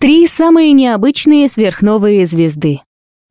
Три самые необычные сверхновые звезды.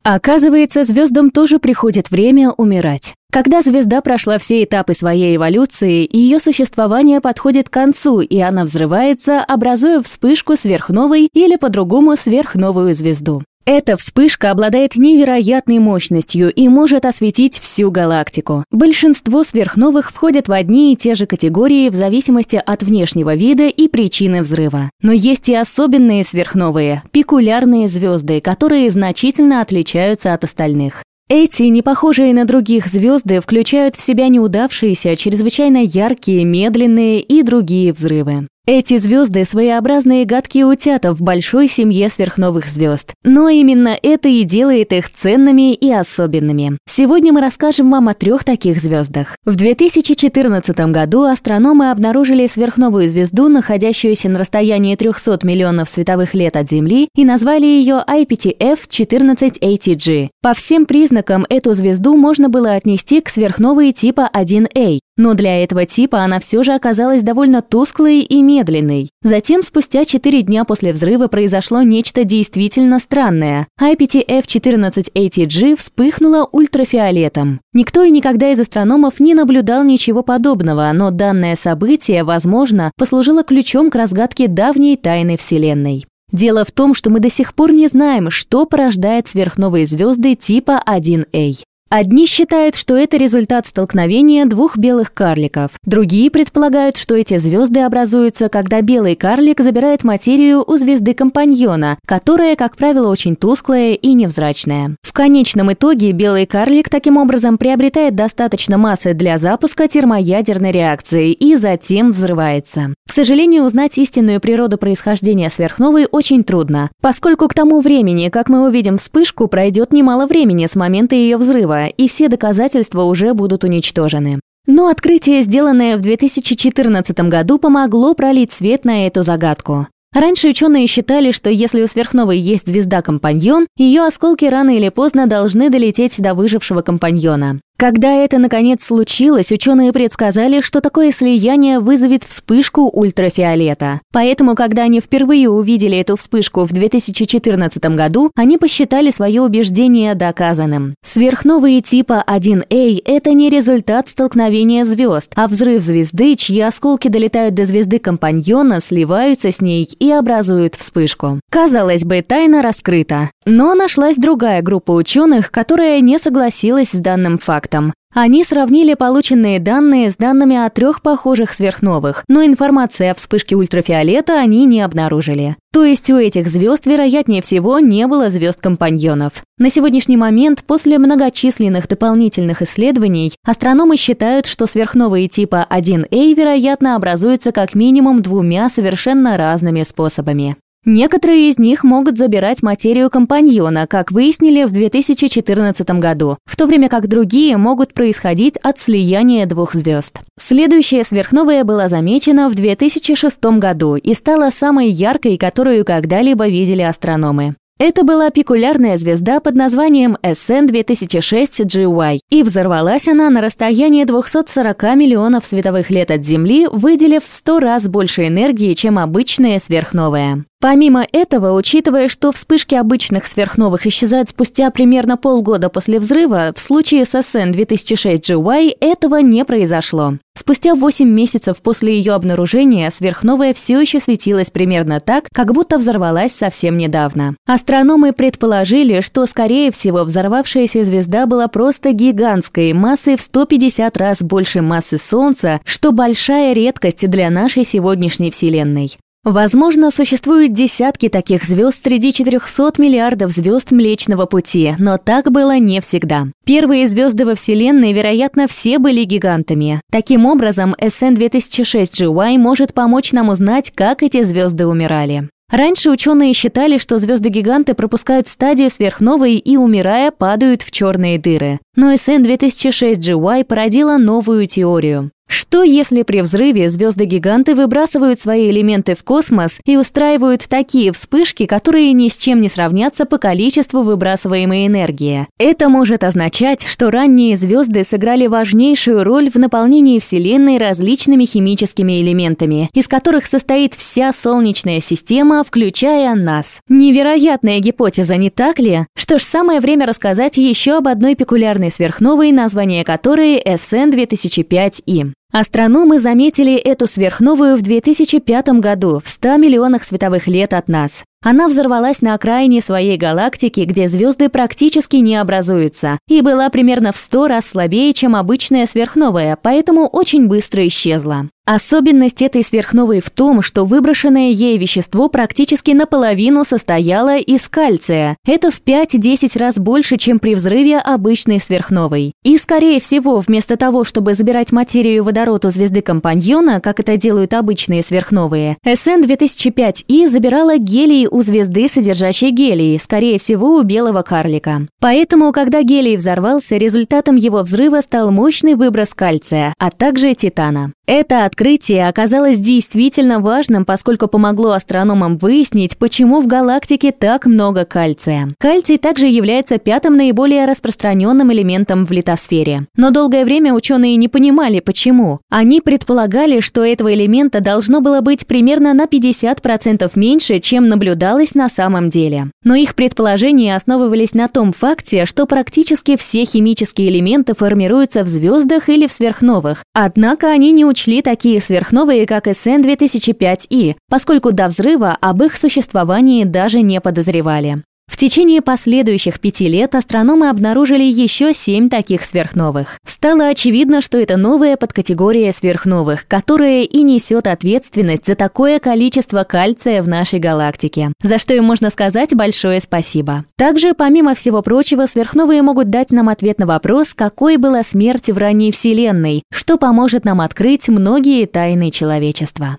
Оказывается, звездам тоже приходит время умирать. Когда звезда прошла все этапы своей эволюции, ее существование подходит к концу, и она взрывается, образуя вспышку сверхновой или по-другому сверхновую звезду. Эта вспышка обладает невероятной мощностью и может осветить всю галактику. Большинство сверхновых входят в одни и те же категории в зависимости от внешнего вида и причины взрыва. Но есть и особенные сверхновые, пикулярные звезды, которые значительно отличаются от остальных. Эти, не похожие на других звезды, включают в себя неудавшиеся, чрезвычайно яркие, медленные и другие взрывы. Эти звезды – своеобразные гадкие утята в большой семье сверхновых звезд. Но именно это и делает их ценными и особенными. Сегодня мы расскажем вам о трех таких звездах. В 2014 году астрономы обнаружили сверхновую звезду, находящуюся на расстоянии 300 миллионов световых лет от Земли, и назвали ее IPTF-14ATG. По всем признакам эту звезду можно было отнести к сверхновой типа 1A, но для этого типа она все же оказалась довольно тусклой и медленной. Затем, спустя 4 дня после взрыва, произошло нечто действительно странное. IPTF-14ATG вспыхнула ультрафиолетом. Никто и никогда из астрономов не наблюдал ничего подобного, но данное событие, возможно, послужило ключом к разгадке давней тайны Вселенной. Дело в том, что мы до сих пор не знаем, что порождает сверхновые звезды типа 1А. Одни считают, что это результат столкновения двух белых карликов. Другие предполагают, что эти звезды образуются, когда белый карлик забирает материю у звезды компаньона, которая, как правило, очень тусклая и невзрачная. В конечном итоге белый карлик таким образом приобретает достаточно массы для запуска термоядерной реакции и затем взрывается. К сожалению, узнать истинную природу происхождения сверхновой очень трудно, поскольку к тому времени, как мы увидим вспышку, пройдет немало времени с момента ее взрыва, и все доказательства уже будут уничтожены. Но открытие, сделанное в 2014 году, помогло пролить свет на эту загадку. Раньше ученые считали, что если у сверхновой есть звезда-компаньон, ее осколки рано или поздно должны долететь до выжившего компаньона. Когда это наконец случилось, ученые предсказали, что такое слияние вызовет вспышку ультрафиолета. Поэтому, когда они впервые увидели эту вспышку в 2014 году, они посчитали свое убеждение доказанным. Сверхновые типа 1А – это не результат столкновения звезд, а взрыв звезды, чьи осколки долетают до звезды компаньона, сливаются с ней и образуют вспышку. Казалось бы, тайна раскрыта. Но нашлась другая группа ученых, которая не согласилась с данным фактом. Они сравнили полученные данные с данными о трех похожих сверхновых, но информации о вспышке ультрафиолета они не обнаружили. То есть у этих звезд, вероятнее всего, не было звезд-компаньонов. На сегодняшний момент, после многочисленных дополнительных исследований, астрономы считают, что сверхновые типа 1А, вероятно, образуются как минимум двумя совершенно разными способами. Некоторые из них могут забирать материю компаньона, как выяснили в 2014 году, в то время как другие могут происходить от слияния двух звезд. Следующая сверхновая была замечена в 2006 году и стала самой яркой, которую когда-либо видели астрономы. Это была пикулярная звезда под названием SN2006GY, и взорвалась она на расстоянии 240 миллионов световых лет от Земли, выделив в 100 раз больше энергии, чем обычная сверхновая. Помимо этого, учитывая, что вспышки обычных сверхновых исчезают спустя примерно полгода после взрыва, в случае с SN 2006GY этого не произошло. Спустя 8 месяцев после ее обнаружения сверхновая все еще светилась примерно так, как будто взорвалась совсем недавно. Астрономы предположили, что, скорее всего, взорвавшаяся звезда была просто гигантской, массой в 150 раз больше массы Солнца, что большая редкость для нашей сегодняшней Вселенной. Возможно, существуют десятки таких звезд среди 400 миллиардов звезд Млечного Пути, но так было не всегда. Первые звезды во Вселенной, вероятно, все были гигантами. Таким образом, SN2006GY может помочь нам узнать, как эти звезды умирали. Раньше ученые считали, что звезды-гиганты пропускают стадию сверхновой и, умирая, падают в черные дыры. Но SN2006GY породила новую теорию. Что если при взрыве звезды-гиганты выбрасывают свои элементы в космос и устраивают такие вспышки, которые ни с чем не сравнятся по количеству выбрасываемой энергии? Это может означать, что ранние звезды сыграли важнейшую роль в наполнении Вселенной различными химическими элементами, из которых состоит вся Солнечная система, включая нас. Невероятная гипотеза, не так ли? Что ж, самое время рассказать еще об одной пекулярной сверхновой, название которой SN 2005И. Астрономы заметили эту сверхновую в 2005 году, в 100 миллионах световых лет от нас. Она взорвалась на окраине своей галактики, где звезды практически не образуются, и была примерно в 100 раз слабее, чем обычная сверхновая, поэтому очень быстро исчезла. Особенность этой сверхновой в том, что выброшенное ей вещество практически наполовину состояло из кальция. Это в 5-10 раз больше, чем при взрыве обычной сверхновой. И, скорее всего, вместо того, чтобы забирать материю водород у звезды-компаньона, как это делают обычные сверхновые, SN-2005И забирала гелий у звезды, содержащей гелий, скорее всего, у белого карлика. Поэтому, когда гелий взорвался, результатом его взрыва стал мощный выброс кальция, а также титана. Это открытие оказалось действительно важным, поскольку помогло астрономам выяснить, почему в галактике так много кальция. Кальций также является пятым наиболее распространенным элементом в литосфере. Но долгое время ученые не понимали, почему. Они предполагали, что этого элемента должно было быть примерно на 50% меньше, чем наблюдалось на самом деле. Но их предположения основывались на том факте, что практически все химические элементы формируются в звездах или в сверхновых. Однако они не учли учли такие сверхновые, как СН-2005И, поскольку до взрыва об их существовании даже не подозревали. В течение последующих пяти лет астрономы обнаружили еще семь таких сверхновых. Стало очевидно, что это новая подкатегория сверхновых, которая и несет ответственность за такое количество кальция в нашей галактике, за что им можно сказать большое спасибо. Также, помимо всего прочего, сверхновые могут дать нам ответ на вопрос, какой была смерть в ранней Вселенной, что поможет нам открыть многие тайны человечества.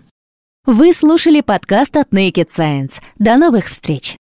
Вы слушали подкаст от Naked Science. До новых встреч!